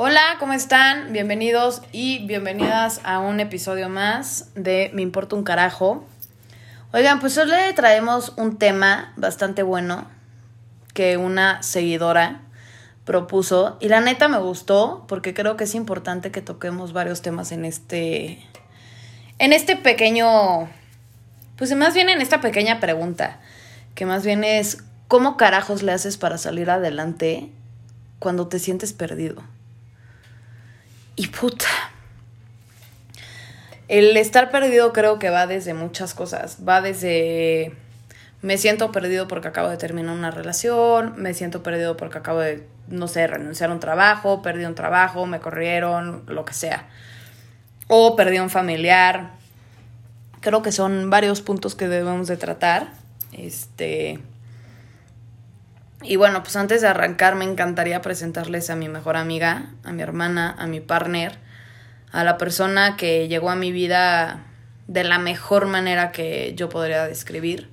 Hola, ¿cómo están? Bienvenidos y bienvenidas a un episodio más de Me importa un carajo. Oigan, pues hoy le traemos un tema bastante bueno que una seguidora propuso y la neta me gustó porque creo que es importante que toquemos varios temas en este en este pequeño pues más bien en esta pequeña pregunta, que más bien es ¿cómo carajos le haces para salir adelante cuando te sientes perdido? Y puta. El estar perdido creo que va desde muchas cosas. Va desde me siento perdido porque acabo de terminar una relación, me siento perdido porque acabo de, no sé, renunciar a un trabajo, perdí un trabajo, me corrieron, lo que sea. O perdí un familiar. Creo que son varios puntos que debemos de tratar. Este. Y bueno, pues antes de arrancar me encantaría presentarles a mi mejor amiga, a mi hermana, a mi partner, a la persona que llegó a mi vida de la mejor manera que yo podría describir.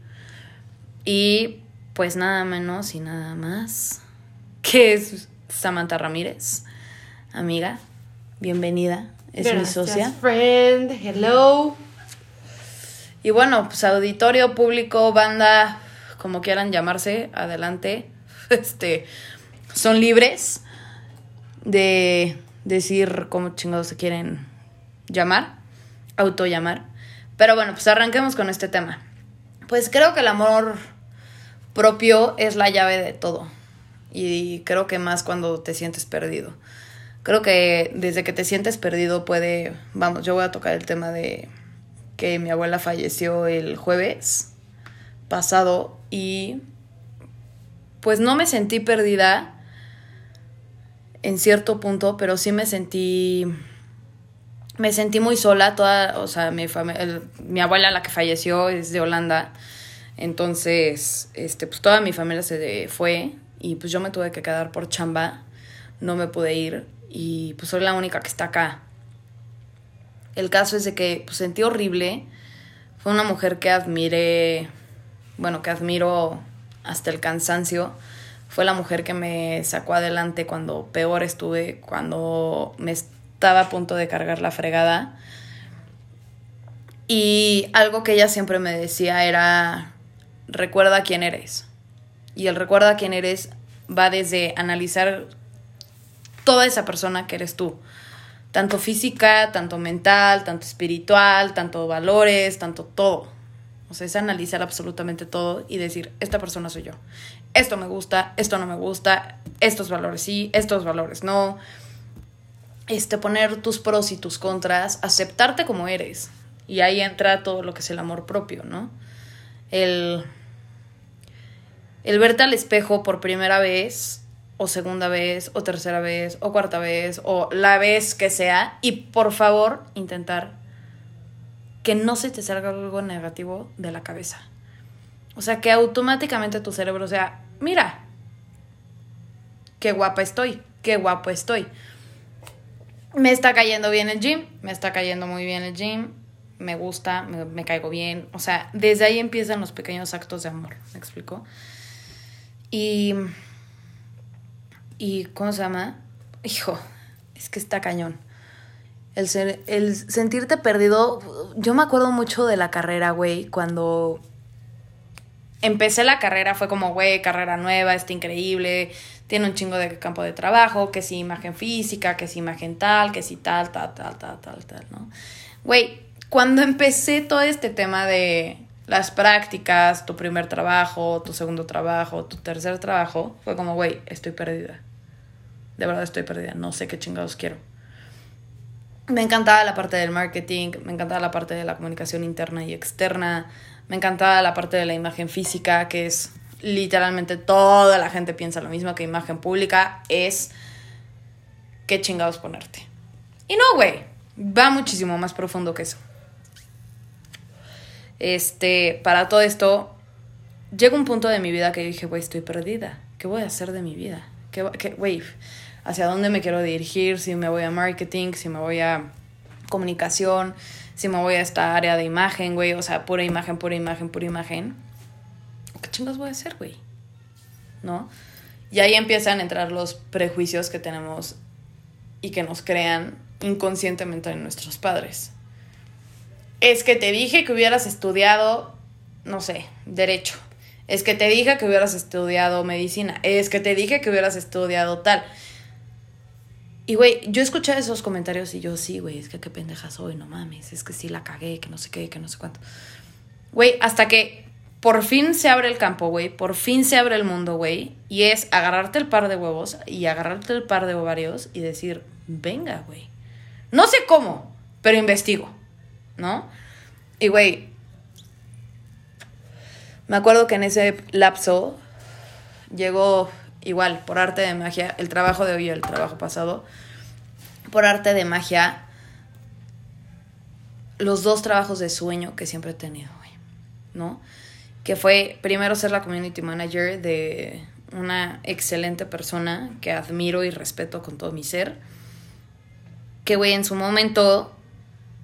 Y pues nada menos y nada más que es Samantha Ramírez, amiga, bienvenida, es mi socia. friend, hello. Y bueno, pues auditorio, público, banda, como quieran llamarse, adelante. Este, son libres de decir cómo chingados se quieren llamar, autollamar. Pero bueno, pues arranquemos con este tema. Pues creo que el amor propio es la llave de todo. Y creo que más cuando te sientes perdido. Creo que desde que te sientes perdido puede, vamos, yo voy a tocar el tema de que mi abuela falleció el jueves pasado y pues no me sentí perdida en cierto punto, pero sí me sentí me sentí muy sola, toda, o sea, mi, mi abuela la que falleció es de Holanda, entonces, este, pues toda mi familia se fue y pues yo me tuve que quedar por chamba, no me pude ir y pues soy la única que está acá. El caso es de que pues, sentí horrible, fue una mujer que admiré, bueno, que admiro hasta el cansancio. Fue la mujer que me sacó adelante cuando peor estuve, cuando me estaba a punto de cargar la fregada. Y algo que ella siempre me decía era, recuerda quién eres. Y el recuerda quién eres va desde analizar toda esa persona que eres tú. Tanto física, tanto mental, tanto espiritual, tanto valores, tanto todo. Es analizar absolutamente todo y decir, esta persona soy yo. Esto me gusta, esto no me gusta, estos valores sí, estos valores no. Este, poner tus pros y tus contras, aceptarte como eres. Y ahí entra todo lo que es el amor propio, ¿no? El, el verte al espejo por primera vez, o segunda vez, o tercera vez, o cuarta vez, o la vez que sea, y por favor intentar que no se te salga algo negativo de la cabeza. O sea, que automáticamente tu cerebro sea, mira, qué guapa estoy, qué guapo estoy. Me está cayendo bien el gym, me está cayendo muy bien el gym, me gusta, me, caigo bien. O sea, desde ahí empiezan los pequeños actos de amor, ¿me explico? Y. ¿Y cómo se llama? Hijo, es que está cañón. El, ser, el sentirte perdido. Yo me acuerdo mucho de la carrera, güey, cuando empecé la carrera fue como, güey, carrera nueva, está increíble, tiene un chingo de campo de trabajo, que si imagen física, que si imagen tal, que si tal, tal, tal, tal, tal, tal, ¿no? Güey, cuando empecé todo este tema de las prácticas, tu primer trabajo, tu segundo trabajo, tu tercer trabajo, fue como, güey, estoy perdida. De verdad estoy perdida, no sé qué chingados quiero. Me encantaba la parte del marketing, me encantaba la parte de la comunicación interna y externa, me encantaba la parte de la imagen física, que es literalmente toda la gente piensa lo mismo que imagen pública, es qué chingados ponerte. Y no, güey, va muchísimo más profundo que eso. Este, para todo esto, llega un punto de mi vida que dije, güey, estoy perdida. ¿Qué voy a hacer de mi vida? ¿Qué, qué, güey, hacia dónde me quiero dirigir? Si me voy a marketing, si me voy a comunicación, si me voy a esta área de imagen, güey, o sea, pura imagen, pura imagen, pura imagen. ¿Qué chingados voy a hacer, güey? ¿No? Y ahí empiezan a entrar los prejuicios que tenemos y que nos crean inconscientemente en nuestros padres. Es que te dije que hubieras estudiado, no sé, derecho. Es que te dije que hubieras estudiado medicina. Es que te dije que hubieras estudiado tal. Y, güey, yo escuché esos comentarios y yo, sí, güey, es que qué pendeja soy, no mames. Es que sí la cagué, que no sé qué, que no sé cuánto. Güey, hasta que por fin se abre el campo, güey. Por fin se abre el mundo, güey. Y es agarrarte el par de huevos y agarrarte el par de ovarios y decir, venga, güey. No sé cómo, pero investigo, ¿no? Y, güey, me acuerdo que en ese lapso llegó igual, por arte de magia, el trabajo de hoy el trabajo pasado, por arte de magia, los dos trabajos de sueño que siempre he tenido, güey, ¿no? Que fue primero ser la community manager de una excelente persona que admiro y respeto con todo mi ser. Que, güey, en su momento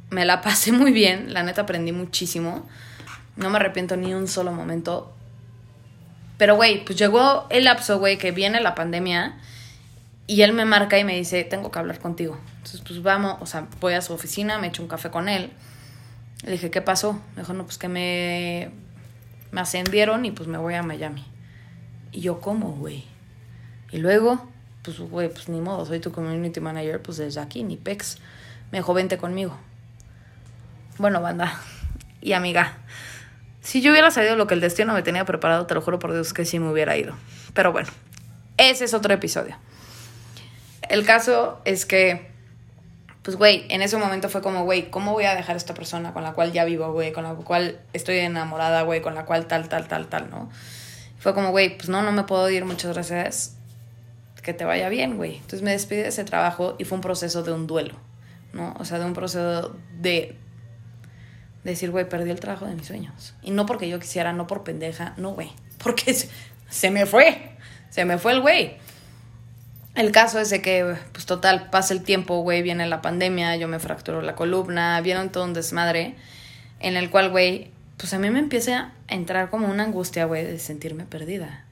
me la pasé muy bien, la neta aprendí muchísimo. No me arrepiento ni un solo momento. Pero, güey, pues llegó el lapso, güey, que viene la pandemia y él me marca y me dice, tengo que hablar contigo. Entonces, pues vamos, o sea, voy a su oficina, me echo un café con él. Le dije, ¿qué pasó? Me dijo, no, pues que me, me ascendieron y pues me voy a Miami. Y yo, ¿cómo, güey? Y luego, pues, güey, pues ni modo, soy tu community manager, pues desde aquí, ni pex. Me dijo, vente conmigo. Bueno, banda y amiga, si yo hubiera sabido lo que el destino me tenía preparado, te lo juro por Dios que sí me hubiera ido. Pero bueno, ese es otro episodio. El caso es que, pues, güey, en ese momento fue como, güey, ¿cómo voy a dejar a esta persona con la cual ya vivo, güey? Con la cual estoy enamorada, güey, con la cual tal, tal, tal, tal, ¿no? Fue como, güey, pues no, no me puedo ir, muchas gracias. Que te vaya bien, güey. Entonces me despedí de ese trabajo y fue un proceso de un duelo, ¿no? O sea, de un proceso de decir, güey, perdí el trabajo de mis sueños. Y no porque yo quisiera, no por pendeja, no, güey. Porque se, me fue. Se me fue el güey. El caso es de que, pues total, pasa el tiempo, güey, viene la pandemia, yo me fracturo la columna, viene todo un desmadre, en el cual, güey, pues a mí me empieza a entrar como una angustia, güey, de sentirme perdida.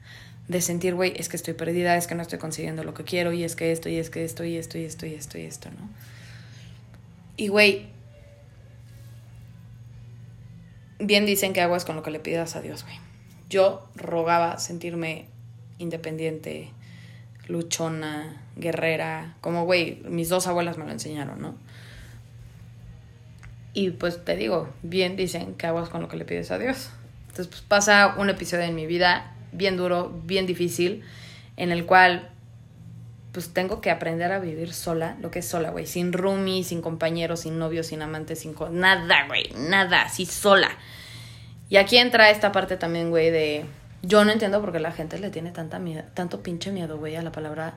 De sentir, güey, es que estoy perdida, es que no estoy consiguiendo lo que quiero, y es que esto, y es que esto, y esto, y esto, y esto, y esto, ¿no? Y, güey, bien dicen que aguas con lo que le pidas a Dios, güey. Yo rogaba sentirme independiente, luchona, guerrera, como, güey, mis dos abuelas me lo enseñaron, ¿no? Y pues te digo, bien dicen que aguas con lo que le pides a Dios. Entonces, pues pasa un episodio en mi vida bien duro, bien difícil, en el cual pues tengo que aprender a vivir sola, lo que es sola, güey, sin roomie, sin compañeros, sin novio, sin amante, sin... nada, güey, nada, así sola. Y aquí entra esta parte también, güey, de... Yo no entiendo por qué la gente le tiene tanta miedo, tanto pinche miedo, güey, a la palabra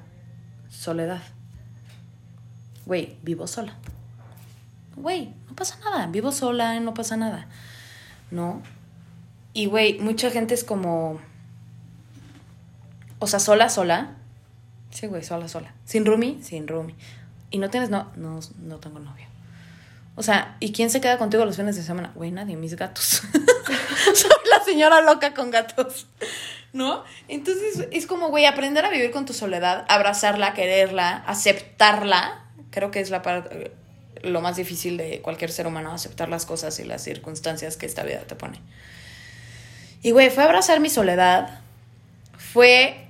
soledad. Güey, vivo sola. Güey, no pasa nada, vivo sola, no pasa nada. ¿No? Y, güey, mucha gente es como... O sea, sola, sola Sí, güey, sola, sola. ¿Sin roomie? Sin roomie. ¿Y no tienes no? No, no tengo novio. O sea, ¿y quién se queda contigo los fines de semana? Güey, nadie, mis gatos. Soy la señora loca con gatos. ¿No? Entonces es como, güey, aprender a vivir con tu soledad, abrazarla, quererla, aceptarla. Creo que es la parte, lo más difícil de cualquier ser humano, aceptar las cosas y las circunstancias que esta vida te pone. Y, güey, fue abrazar mi soledad. Fue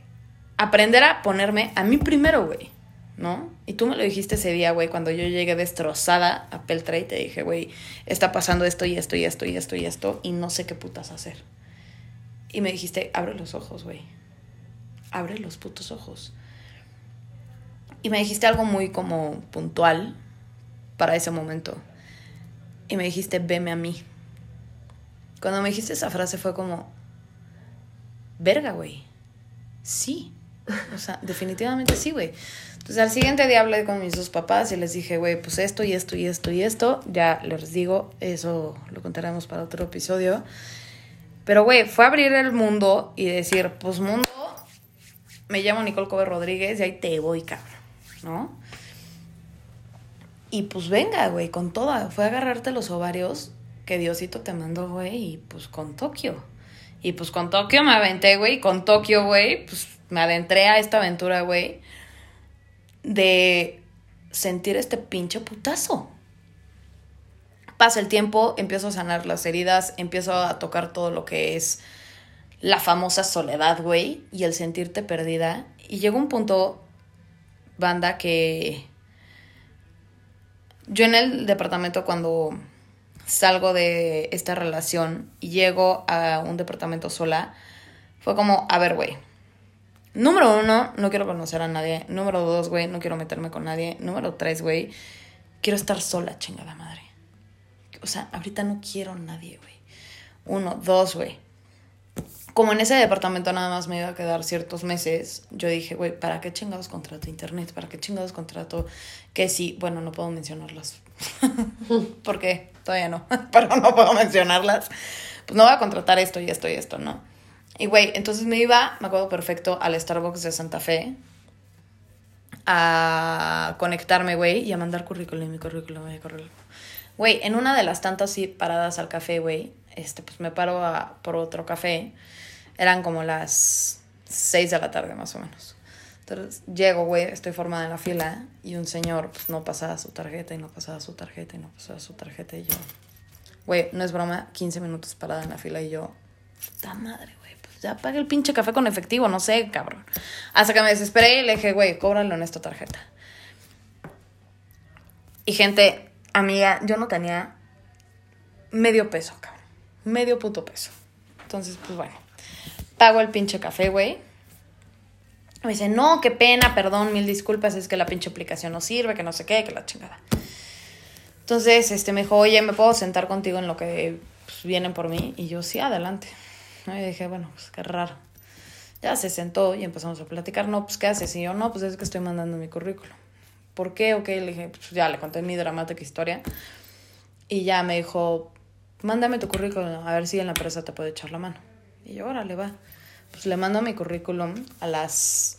aprender a ponerme a mí primero, güey, ¿no? Y tú me lo dijiste ese día, güey, cuando yo llegué destrozada a Peltra y te dije, güey, está pasando esto y esto y esto y esto y esto y no sé qué putas hacer. Y me dijiste, abre los ojos, güey. Abre los putos ojos. Y me dijiste algo muy como puntual para ese momento. Y me dijiste, veme a mí. Cuando me dijiste esa frase fue como, verga, güey. Sí. O sea, definitivamente sí, güey. Entonces al siguiente día hablé con mis dos papás y les dije, güey, pues esto y esto y esto y esto. Ya les digo, eso lo contaremos para otro episodio. Pero, güey, fue abrir el mundo y decir, pues mundo, me llamo Nicole Cover Rodríguez y ahí te voy, cabrón, ¿no? Y pues venga, güey, con toda. Fue agarrarte los ovarios que Diosito te mandó, güey, y pues con Tokio. Y pues con Tokio me aventé, güey, con Tokio, güey, pues me adentré a esta aventura, güey, de sentir este pinche putazo. Pasa el tiempo, empiezo a sanar las heridas, empiezo a tocar todo lo que es la famosa soledad, güey, y el sentirte perdida. Y llegó un punto, banda, que yo en el departamento cuando salgo de esta relación y llego a un departamento sola, fue como, a ver, güey. Número uno, no quiero conocer a nadie. Número dos, güey, no quiero meterme con nadie. Número tres, güey, quiero estar sola, chingada madre. O sea, ahorita no quiero nadie, güey. Uno, dos, güey como en ese departamento nada más me iba a quedar ciertos meses, yo dije, güey, ¿para qué chingados contrato internet? ¿Para qué chingados contrato que sí? Bueno, no puedo mencionarlas. Porque todavía no, pero no puedo mencionarlas. Pues no voy a contratar esto y esto y esto, ¿no? Y güey, entonces me iba, me acuerdo perfecto, al Starbucks de Santa Fe a conectarme, güey, y a mandar currículum, mi currículum, mi currículum. Güey, en una de las tantas paradas al café, güey, este, pues me paro a, por otro café eran como las 6 de la tarde más o menos. Entonces llego, güey, estoy formada en la fila y un señor pues no pasaba su tarjeta y no pasaba su tarjeta y no pasaba su tarjeta y yo, güey, no es broma, 15 minutos parada en la fila y yo, puta madre, güey, ya pagué el pinche café con efectivo, no sé, cabrón. Hasta que me desesperé y le dije, güey, cóbralo en esta tarjeta. Y gente, amiga, yo no tenía medio peso, cabrón. Medio puto peso. Entonces, pues bueno pago el pinche café, güey. Me dice, no, qué pena, perdón, mil disculpas, es que la pinche aplicación no sirve, que no sé qué, que la chingada. Entonces, este, me dijo, oye, ¿me puedo sentar contigo en lo que pues, vienen por mí? Y yo, sí, adelante. Y dije, bueno, pues qué raro. Ya se sentó y empezamos a platicar, no, pues, ¿qué haces? Y yo, no, pues es que estoy mandando mi currículum. ¿Por qué? Ok, le dije, pues ya le conté mi dramática historia. Y ya me dijo, mándame tu currículum, a ver si en la empresa te puede echar la mano. Y yo, órale, va pues le mando mi currículum a las,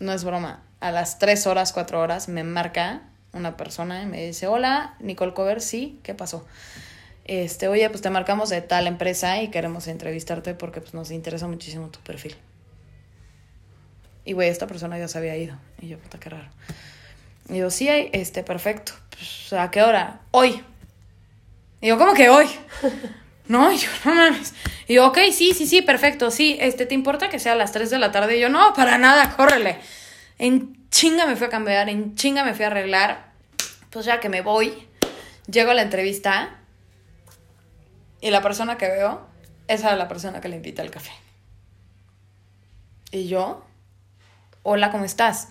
no es broma, a las 3 horas, 4 horas me marca una persona y me dice, hola, Nicole Cover, sí, ¿qué pasó? Este, oye, pues te marcamos de tal empresa y queremos entrevistarte porque pues nos interesa muchísimo tu perfil. Y güey, esta persona ya se había ido. Y yo, puta, qué raro. Y yo, sí, este, perfecto. Pues, ¿a qué hora? Hoy. Y yo, ¿cómo que hoy? No, yo, no mames. Y yo, ok, sí, sí, sí, perfecto, sí, este, ¿te importa que sea a las 3 de la tarde? Y yo, no, para nada, córrele. En chinga me fui a cambiar, en chinga me fui a arreglar. Pues ya que me voy, llego a la entrevista y la persona que veo, esa es la persona que le invita al café. Y yo, hola, ¿cómo estás?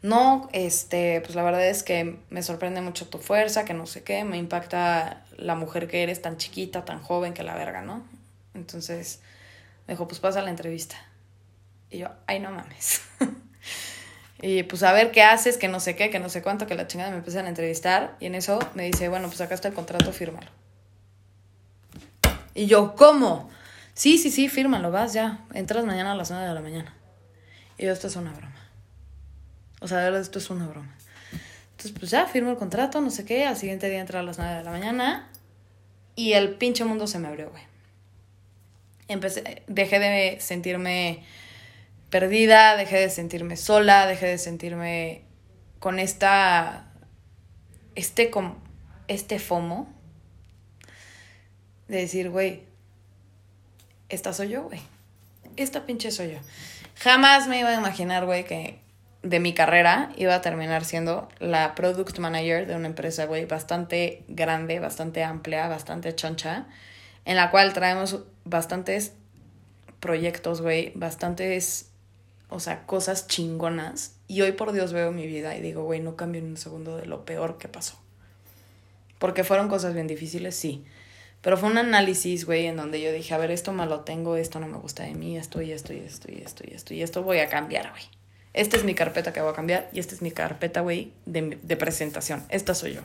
No, este, pues la verdad es que me sorprende mucho tu fuerza, que no sé qué, me impacta la mujer que eres tan chiquita, tan joven, que la verga, ¿no? Entonces me dijo, pues pasa la entrevista. Y yo, ay, no mames. y pues a ver qué haces, que no sé qué, que no sé cuánto, que la chingada me empiezan a entrevistar. Y en eso me dice, bueno, pues acá está el contrato, fírmalo. Y yo, ¿cómo? Sí, sí, sí, fírmalo, vas ya. Entras mañana a las 9 de la mañana. Y yo, esto es una broma. O sea, de verdad, esto es una broma. Entonces, pues ya, firmo el contrato, no sé qué. Al siguiente día entra a las 9 de la mañana. Y el pinche mundo se me abrió, güey. Empecé, dejé de sentirme perdida, dejé de sentirme sola, dejé de sentirme con esta. Este, con, este FOMO. De decir, güey, esta soy yo, güey. Esta pinche soy yo. Jamás me iba a imaginar, güey, que de mi carrera iba a terminar siendo la product manager de una empresa, güey, bastante grande, bastante amplia, bastante choncha, en la cual traemos bastantes proyectos, güey, bastantes, o sea, cosas chingonas. Y hoy por Dios veo mi vida y digo, güey, no cambio en un segundo de lo peor que pasó. Porque fueron cosas bien difíciles, sí. Pero fue un análisis, güey, en donde yo dije, a ver, esto malo tengo, esto no me gusta de mí, esto y esto y esto y esto y esto y esto voy a cambiar, güey esta es mi carpeta que voy a cambiar y esta es mi carpeta, güey, de, presentación. Esta soy yo.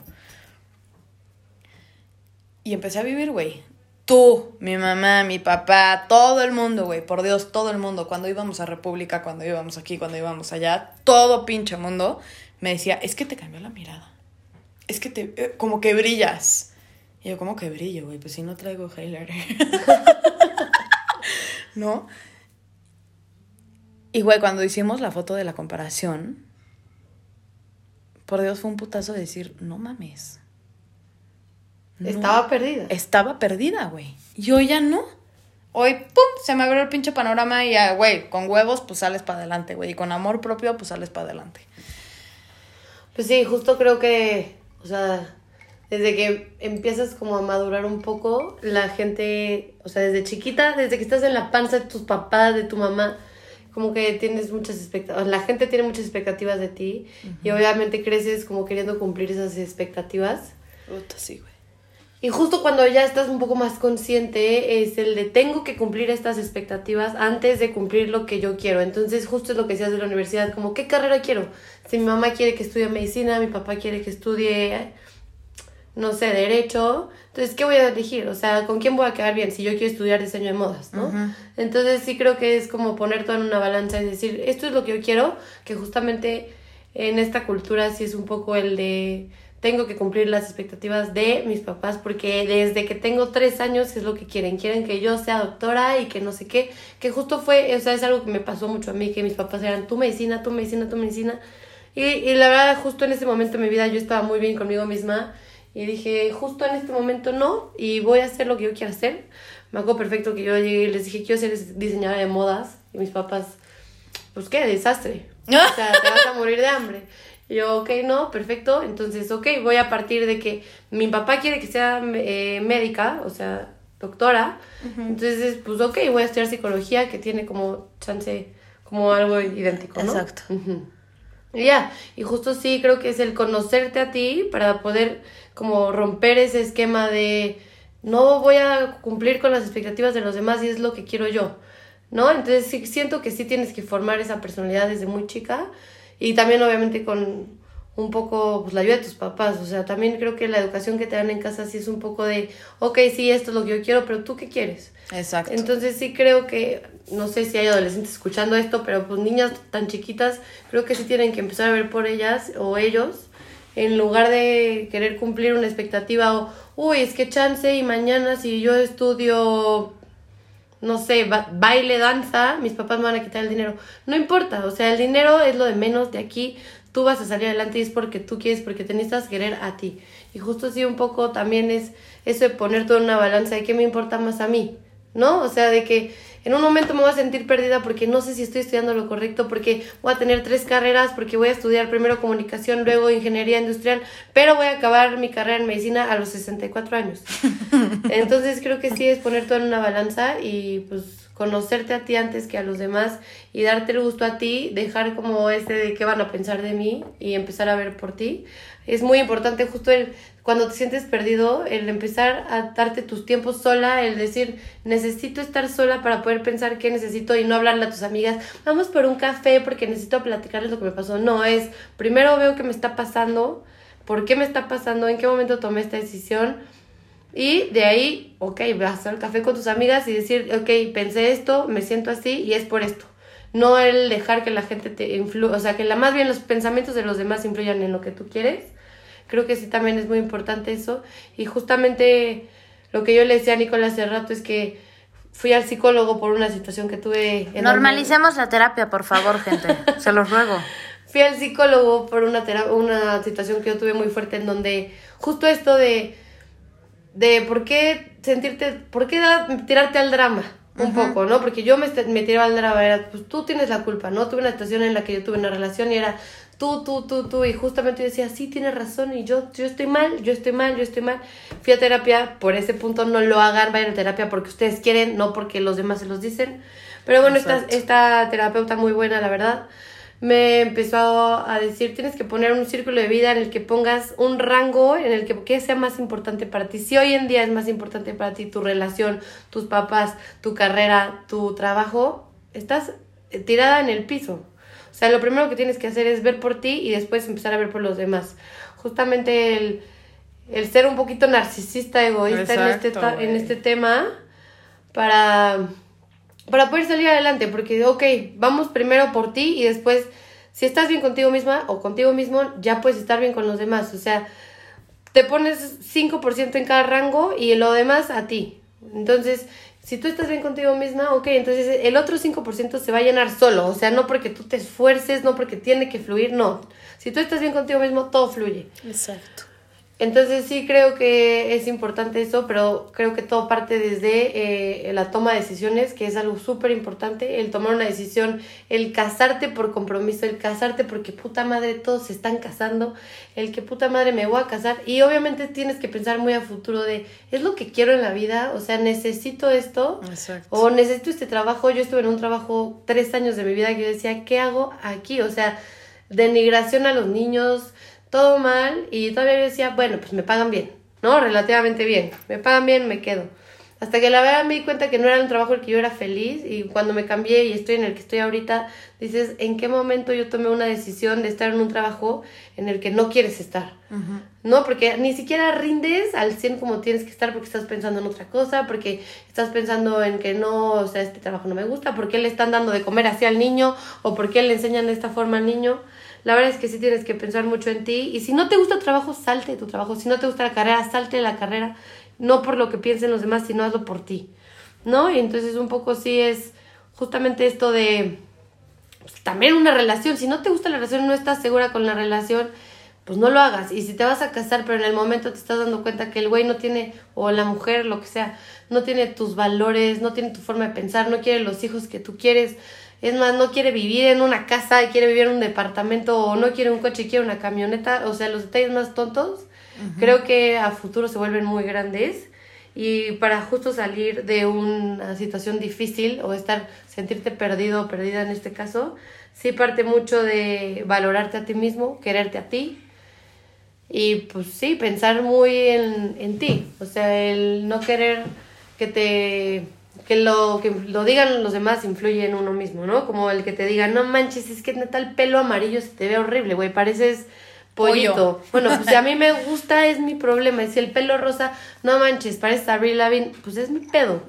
Y empecé a vivir, güey. Tú, mi mamá, mi papá, todo el mundo, güey. Por Dios, todo el mundo. Cuando íbamos a República, cuando íbamos aquí, cuando íbamos allá, todo pinche mundo me decía, es que te cambió la mirada. Es que te, eh, como que brillas. Y yo, como que brillo, güey? Pues si no traigo highlighter. ¿No? Y güey, cuando hicimos la foto de la comparación, por Dios, fue un putazo de decir, no mames. No. Estaba perdida. Estaba perdida, güey. Y hoy ya no. Hoy, pum, se me abrió el pinche panorama y ya, güey, con huevos, pues sales para adelante, güey. Y con amor propio, pues sales para adelante. Pues sí, justo creo que, o sea, desde que empiezas como a madurar un poco, la gente, o sea, desde chiquita, desde que estás en la panza de tus papás, de tu mamá, como que tienes muchas expectativas, la gente tiene muchas expectativas de ti y obviamente creces como queriendo cumplir esas expectativas. Puta, sí, güey. Y justo cuando ya estás un poco más consciente es el de tengo que cumplir estas expectativas antes de cumplir lo que yo quiero. Entonces justo es lo que decías de la universidad, como qué carrera quiero. Si mi mamá quiere que estudie medicina, mi papá quiere que estudie, no sé, derecho, entonces ¿qué voy a elegir? O sea, ¿con quién voy a quedar bien si yo quiero estudiar diseño de modas, no? Entonces sí creo que es como poner todo en una balanza y decir, esto es lo que yo quiero, que justamente en esta cultura sí es un poco el de tengo que cumplir las expectativas de mis papás porque desde que tengo tres años es lo que quieren. Quieren que yo sea doctora y que no sé qué. Que justo fue, o sea, es algo que me pasó mucho a mí, que mis papás eran tu medicina, tu medicina, tu medicina. Y, y la verdad, justo en ese momento de mi vida yo estaba muy bien conmigo misma y dije, justo en este momento no y voy a hacer lo que yo quiero hacer. Me acuerdo perfecto que yo llegué y les dije, quiero ser diseñadora de modas. Y mis papás, pues qué, desastre. O sea, te vas a morir de hambre. Y yo, ok, no, perfecto. Entonces, ok, voy a partir de que mi papá quiere que sea eh, médica, o sea, doctora. Entonces, pues ok, voy a estudiar psicología, que tiene como chance, como algo idéntico, ¿no? Exacto. Ujú. Y ya, y justo sí creo que es el conocerte a ti para poder como romper ese esquema de no voy a cumplir con las expectativas de los demás y es lo que quiero yo, ¿no? Entonces sí siento que sí tienes que formar esa personalidad desde muy chica y también obviamente con un poco pues, la ayuda de tus papás, o sea, también creo que la educación que te dan en casa sí es un poco de, ok, sí, esto es lo que yo quiero, pero tú qué quieres. Exacto. Entonces sí creo que, no sé si hay adolescentes escuchando esto, pero pues niñas tan chiquitas, creo que sí tienen que empezar a ver por ellas o ellos, en lugar de querer cumplir una expectativa o, uy, es que chance y mañana si yo estudio, no sé, ba- baile, danza, mis papás me van a quitar el dinero. No importa, o sea, el dinero es lo de menos de aquí. Tú vas a salir adelante y es porque tú quieres, porque te necesitas querer a ti. Y justo así un poco también es eso de poner todo en una balanza de qué me importa más a mí, ¿no? O sea, de que en un momento me voy a sentir perdida porque no sé si estoy estudiando lo correcto, porque voy a tener tres carreras, porque voy a estudiar primero comunicación, luego ingeniería industrial, pero voy a acabar mi carrera en medicina a los 64 años. Entonces creo que sí es poner todo en una balanza y pues conocerte a ti antes que a los demás y darte el gusto a ti, dejar como este de qué van a pensar de mí y empezar a ver por ti. Es muy importante justo el cuando te sientes perdido, el empezar a darte tus tiempos sola, el decir, necesito estar sola para poder pensar qué necesito y no hablarle a tus amigas, vamos por un café porque necesito platicarles lo que me pasó. No, es, primero veo qué me está pasando, por qué me está pasando, en qué momento tomé esta decisión. Y de ahí, ok, vas al café con tus amigas y decir, ok, pensé esto, me siento así y es por esto. No el dejar que la gente te influya, o sea, que la, más bien los pensamientos de los demás influyan en lo que tú quieres. Creo que sí también es muy importante eso. Y justamente lo que yo le decía a Nicolás hace rato es que fui al psicólogo por una situación que tuve. en Normalicemos la terapia, por favor, gente. Se los ruego. fui al psicólogo por una, una situación que yo tuve muy fuerte en donde justo esto de, de por qué sentirte, por qué da- tirarte al drama un poco, ¿no? Porque yo me, me tiraba al drama, era, pues tú tienes la culpa, ¿no? Tuve una situación en la que yo tuve una relación y era tú, tú, tú, tú, y justamente yo decía, sí, tienes razón, y yo, yo estoy mal, yo estoy mal, yo estoy mal. Fui a terapia, por ese punto no lo hagan, vayan a terapia porque ustedes quieren, no porque los demás se los dicen. Pero bueno, esta, esta terapeuta muy buena, la verdad, me empezó a decir, tienes que poner un círculo de vida en el que pongas un rango en el que qué sea más importante para ti. Si hoy en día es más importante para ti tu relación, tus papás, tu carrera, tu trabajo, estás eh, tirada en el piso. O sea, lo primero que tienes que hacer es ver por ti y después empezar a ver por los demás. Justamente el, el ser un poquito narcisista, egoísta en, este, en este tema para para poder salir adelante, porque, ok, vamos primero por ti y después, si estás bien contigo misma o contigo mismo, ya puedes estar bien con los demás. O sea, te pones 5% en cada rango y lo demás a ti. Entonces, si tú estás bien contigo misma, ok, entonces el otro 5% se va a llenar solo, o sea, no porque tú te esfuerces, no porque tiene que fluir, no. Si tú estás bien contigo mismo, todo fluye. Exacto. Entonces sí creo que es importante eso, pero creo que todo parte desde eh, la toma de decisiones, que es algo súper importante, el tomar una decisión, el casarte por compromiso, el casarte porque puta madre todos se están casando, el que puta madre me voy a casar y obviamente tienes que pensar muy a futuro de, ¿es lo que quiero en la vida? O sea, necesito esto Exacto. o necesito este trabajo. Yo estuve en un trabajo tres años de mi vida que yo decía, ¿qué hago aquí? O sea, denigración a los niños todo mal y todavía yo decía, bueno, pues me pagan bien, ¿no? Relativamente bien, me pagan bien, me quedo. Hasta que la verdad me di cuenta que no era un trabajo en el que yo era feliz y cuando me cambié y estoy en el que estoy ahorita, dices, ¿en qué momento yo tomé una decisión de estar en un trabajo en el que no quieres estar? No, porque ni siquiera rindes al 100 como tienes que estar porque estás pensando en otra cosa, porque estás pensando en que no, o sea, este trabajo no me gusta, porque le están dando de comer así al niño o porque le enseñan de esta forma al niño. La verdad es que sí tienes que pensar mucho en ti. Y si no te gusta tu trabajo, salte de tu trabajo. Si no te gusta la carrera, salte de la carrera. No por lo que piensen los demás, sino hazlo por ti. ¿No? Y entonces un poco sí es justamente esto de pues, también una relación. Si no te gusta la relación, no estás segura con la relación, pues no lo hagas. Y si te vas a casar, pero en el momento te estás dando cuenta que el güey no tiene, o la mujer, lo que sea, no tiene tus valores, no tiene tu forma de pensar, no quiere los hijos que tú quieres, es más, no quiere vivir en una casa y quiere vivir en un departamento o no quiere un coche quiere una camioneta, o sea, los detalles más tontos, creo que a futuro se vuelven muy grandes. Y para justo salir de una situación difícil o estar sentirte perdido o perdida en este caso, sí parte mucho de valorarte a ti mismo, quererte a ti. Y pues sí, pensar muy en, en ti, o sea, el no querer que te que lo que lo digan los demás influye en uno mismo, ¿no? Como el que te diga, no manches, es que neta el pelo amarillo se te ve horrible, güey, pareces pollito. Bueno, pues si a mí me gusta es mi problema. Y si el pelo rosa, no manches, pareces Avril Lavigne, pues es mi pedo.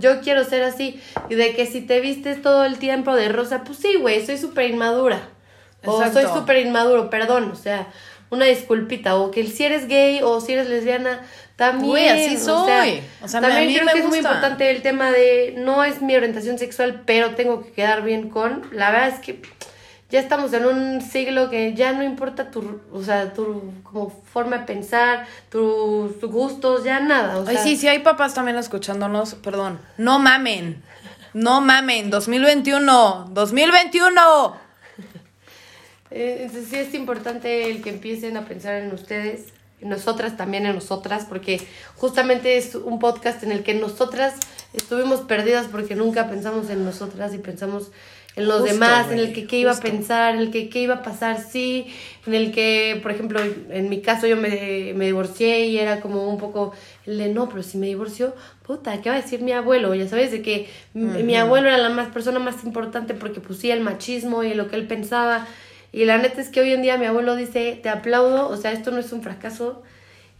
Yo quiero ser así. Y de que si te vistes todo el tiempo de rosa, pues sí, güey, soy súper inmadura. O soy súper inmaduro, perdón, o sea, una disculpita. O que si eres gay o si eres lesbiana, también. Así o sea, soy. O sea, a también mí creo me que es muy importante el tema de no es mi orientación sexual, pero tengo que quedar bien con. La verdad es que ya estamos en un siglo que ya no importa tu, o sea, tu como forma de pensar, tus gustos, ya nada. O Ay, sea, sí, sí, hay papás también escuchándonos, perdón. No mamen. No mamen. 2021. 2021. Eh, entonces sí es importante el que empiecen a pensar en ustedes, nosotras también en nosotras, porque justamente es un podcast en el que nosotras estuvimos perdidas porque nunca pensamos en nosotras y pensamos en los Justo, demás, en el que qué iba a pensar, en el que qué iba a pasar, sí, en el que, por ejemplo, en mi caso yo me, me divorcié y era como un poco el de, no, pero si me divorcio, puta, ¿qué va a decir mi abuelo? Ya sabes, de que mi abuelo era la más persona más importante porque pues sí, el machismo y lo que él pensaba. Y la neta es que hoy en día mi abuelo dice, te aplaudo, o sea, esto no es un fracaso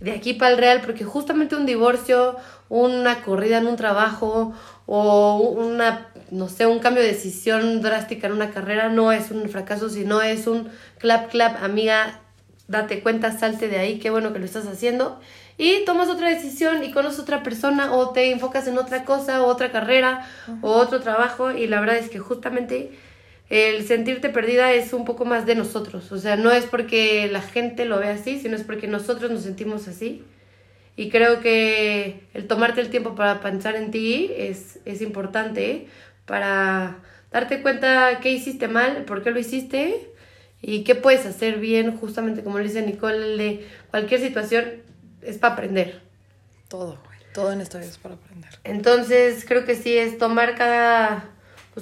de aquí para el real, porque justamente un divorcio, una corrida en un trabajo o una, no sé, un cambio de decisión drástica en una carrera no es un fracaso, sino es un clap, clap, amiga, date cuenta, salte de ahí, qué bueno que lo estás haciendo. Y tomas otra decisión y conoces otra persona o te enfocas en otra cosa o otra carrera o otro trabajo y la verdad es que justamente el sentirte perdida es un poco más de nosotros. O sea, no es porque la gente lo ve así, sino es porque nosotros nos sentimos así. Y creo que el tomarte el tiempo para pensar en ti es, es importante para darte cuenta qué hiciste mal, por qué lo hiciste y qué puedes hacer bien, justamente como le dice Nicole, de cualquier situación es para aprender. Todo. Todo en esta vida es para aprender. Entonces creo que sí es tomar cada,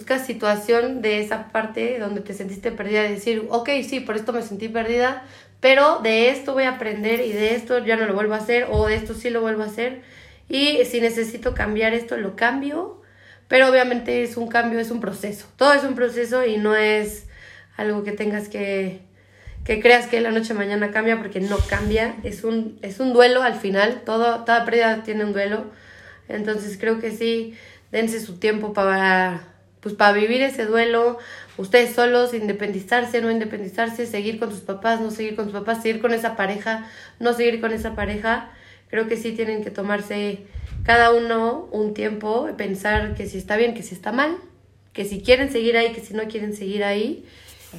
cada situación de esa parte donde te sentiste perdida y decir, ok, sí, por esto me sentí perdida, pero de esto voy a aprender y de esto ya no lo vuelvo a hacer o de esto sí lo vuelvo a hacer. Y si necesito cambiar esto lo cambio, pero obviamente es un cambio, es un proceso, todo es un proceso y no es algo que tengas que que creas que la noche mañana cambia porque no cambia, es un, es un duelo al final, todo, toda pérdida tiene un duelo, entonces creo que sí, dense su tiempo para, pues para vivir ese duelo, ustedes solos, independizarse, no independizarse, seguir con sus papás, no seguir con sus papás, seguir con esa pareja, no seguir con esa pareja, creo que sí tienen que tomarse cada uno un tiempo, pensar que si está bien, que si está mal, que si quieren seguir ahí, que si no quieren seguir ahí.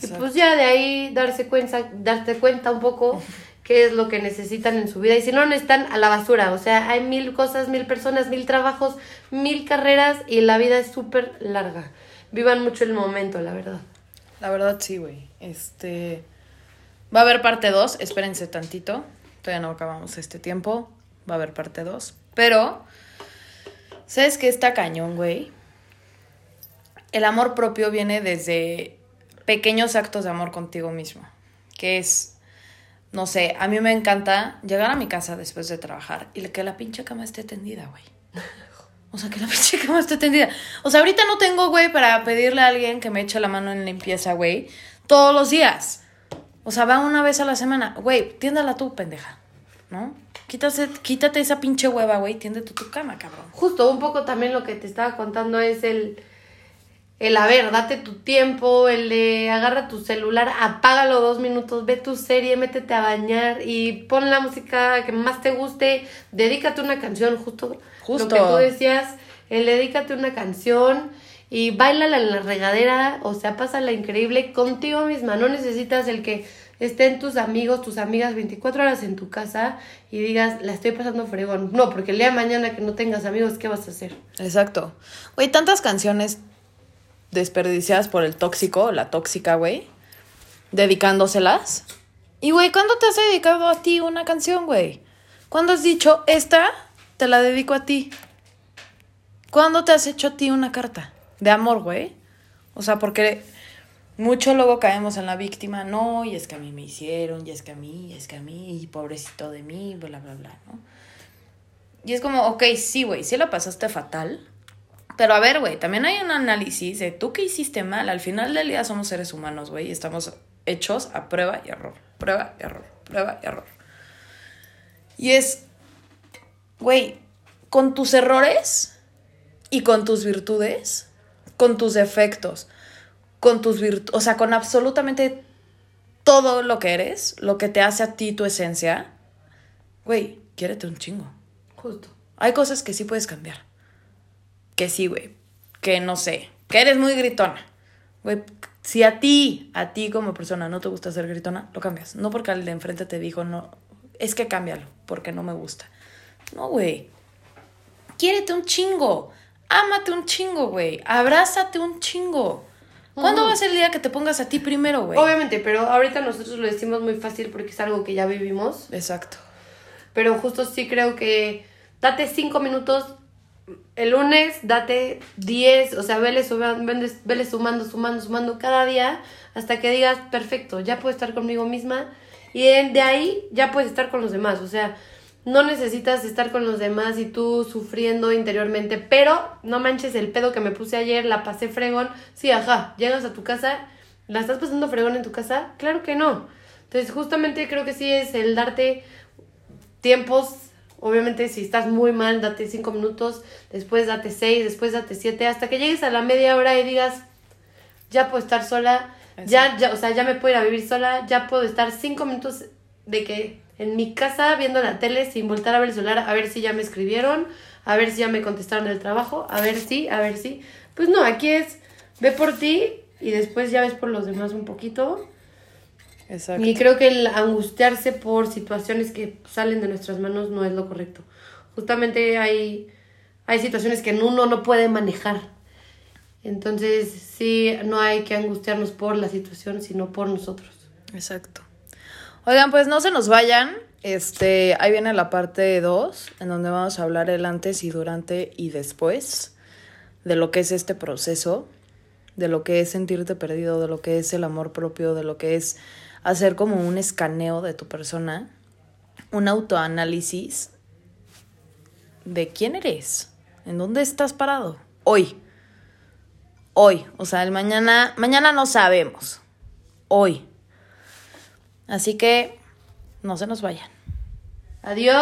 Y pues ya de ahí darse cuenta, darte cuenta un poco qué es lo que necesitan en su vida. Y si no, necesitan a la basura. O sea, hay mil cosas, mil personas, mil trabajos, mil carreras y la vida es súper larga. Vivan mucho el momento, la verdad. La verdad sí, güey. Este. Va a haber parte 2, espérense tantito. Todavía no acabamos este tiempo. Va a haber parte 2. Pero. ¿Sabes qué está cañón, güey? El amor propio viene desde pequeños actos de amor contigo mismo. Que es. No sé, a mí me encanta llegar a mi casa después de trabajar y que la pinche cama esté tendida, güey. O sea, que la pinche cama esté tendida. O sea, ahorita no tengo, güey, para pedirle a alguien que me eche la mano en limpieza, güey. Todos los días. O sea, va una vez a la semana. Güey, tiéndala tú, pendeja. ¿No? Quítate, quítate esa pinche hueva, güey. Tiende tú tu cama, cabrón. Justo, un poco también lo que te estaba contando es el, el a ver, date tu tiempo, el de agarra tu celular, apágalo dos minutos, ve tu serie, métete a bañar y pon la música que más te guste, dedícate una canción, justo, Justo. lo que tú decías, el dedícate una canción y bailala en la regadera, o sea, pásala increíble contigo misma, no necesitas el que estén tus amigos, tus amigas 24 horas en tu casa y digas, la estoy pasando fregón. No, porque el día de mañana que no tengas amigos, ¿qué vas a hacer? Exacto. Güey, tantas canciones desperdiciadas por el tóxico, la tóxica, güey. Dedicándoselas. Y, güey, ¿cuándo te has dedicado a ti una canción, güey? ¿Cuándo has dicho, esta te la dedico a ti? ¿Cuándo te has hecho a ti una carta de amor, güey? O sea, porque mucho luego caemos en la víctima, no, y es que a mí me hicieron, y es que a mí, y es que a mí, y pobrecito de mí, bla, bla, bla, ¿no? Y es como, ok, sí, güey, sí la pasaste fatal. Pero a ver, güey, también hay un análisis de tú que hiciste mal. Al final del día somos seres humanos, güey, y estamos hechos a prueba y error, prueba y error, prueba y error. Y es, güey, con tus errores y con tus virtudes, con tus defectos, con tus virtudes, o sea, con absolutamente todo lo que eres, lo que te hace a ti tu esencia, güey, quiérete un chingo. Justo. Hay cosas que sí puedes cambiar. Que sí, güey. Que no sé. Que eres muy gritona. Güey, si a ti, a ti como persona no te gusta ser gritona, lo cambias. No porque al de enfrente te dijo, no, es que cámbialo, porque no me gusta. No, güey. Quiérete un chingo. Ámate un chingo, güey. Abrázate un chingo. ¿Cuándo va a ser el día que te pongas a ti primero, güey? Obviamente, pero ahorita nosotros lo decimos muy fácil porque es algo que ya vivimos. Exacto. Pero justo sí creo que date cinco minutos el lunes, date 10, o sea, vele, suma- vele, sumando, sumando, sumando cada día hasta que digas, perfecto, ya puedo estar conmigo misma y de ahí ya puedes estar con los demás, o sea, no necesitas estar con los demás y tú sufriendo interiormente, pero no manches el pedo que me puse ayer, la pasé fregón, sí, ajá, llegas a tu casa, ¿la estás pasando fregón en tu casa? Claro que no. Entonces, justamente creo que sí es el darte tiempos. Obviamente, si estás muy mal, date cinco minutos, después date seis, después date siete, hasta que llegues a la media hora y digas, ya puedo estar sola, ya, ya, o sea, ya me puedo ir a vivir sola, ya puedo estar cinco minutos de que en mi casa viendo la tele sin voltar a ver el celular, a ver si ya me escribieron, a ver si ya me contestaron el trabajo, a ver si, a ver si. Pues no, aquí es, ve por ti y después ya ves por los demás un poquito. Exacto. Y creo que el angustiarse por situaciones que salen de nuestras manos no es lo correcto. Justamente hay, hay situaciones que uno no puede manejar. Entonces, sí, no hay que angustiarnos por la situación, sino por nosotros. Exacto. Oigan, pues no se nos vayan. Este, ahí viene la parte 2, en donde vamos a hablar el antes y durante y después de lo que es este proceso, de lo que es sentirte perdido, de lo que es el amor propio, de lo que es hacer como un escaneo de tu persona, un autoanálisis de quién eres, en dónde estás parado, hoy. Hoy, o sea, el mañana, mañana no sabemos. Hoy. Así que no se nos vayan. Adiós.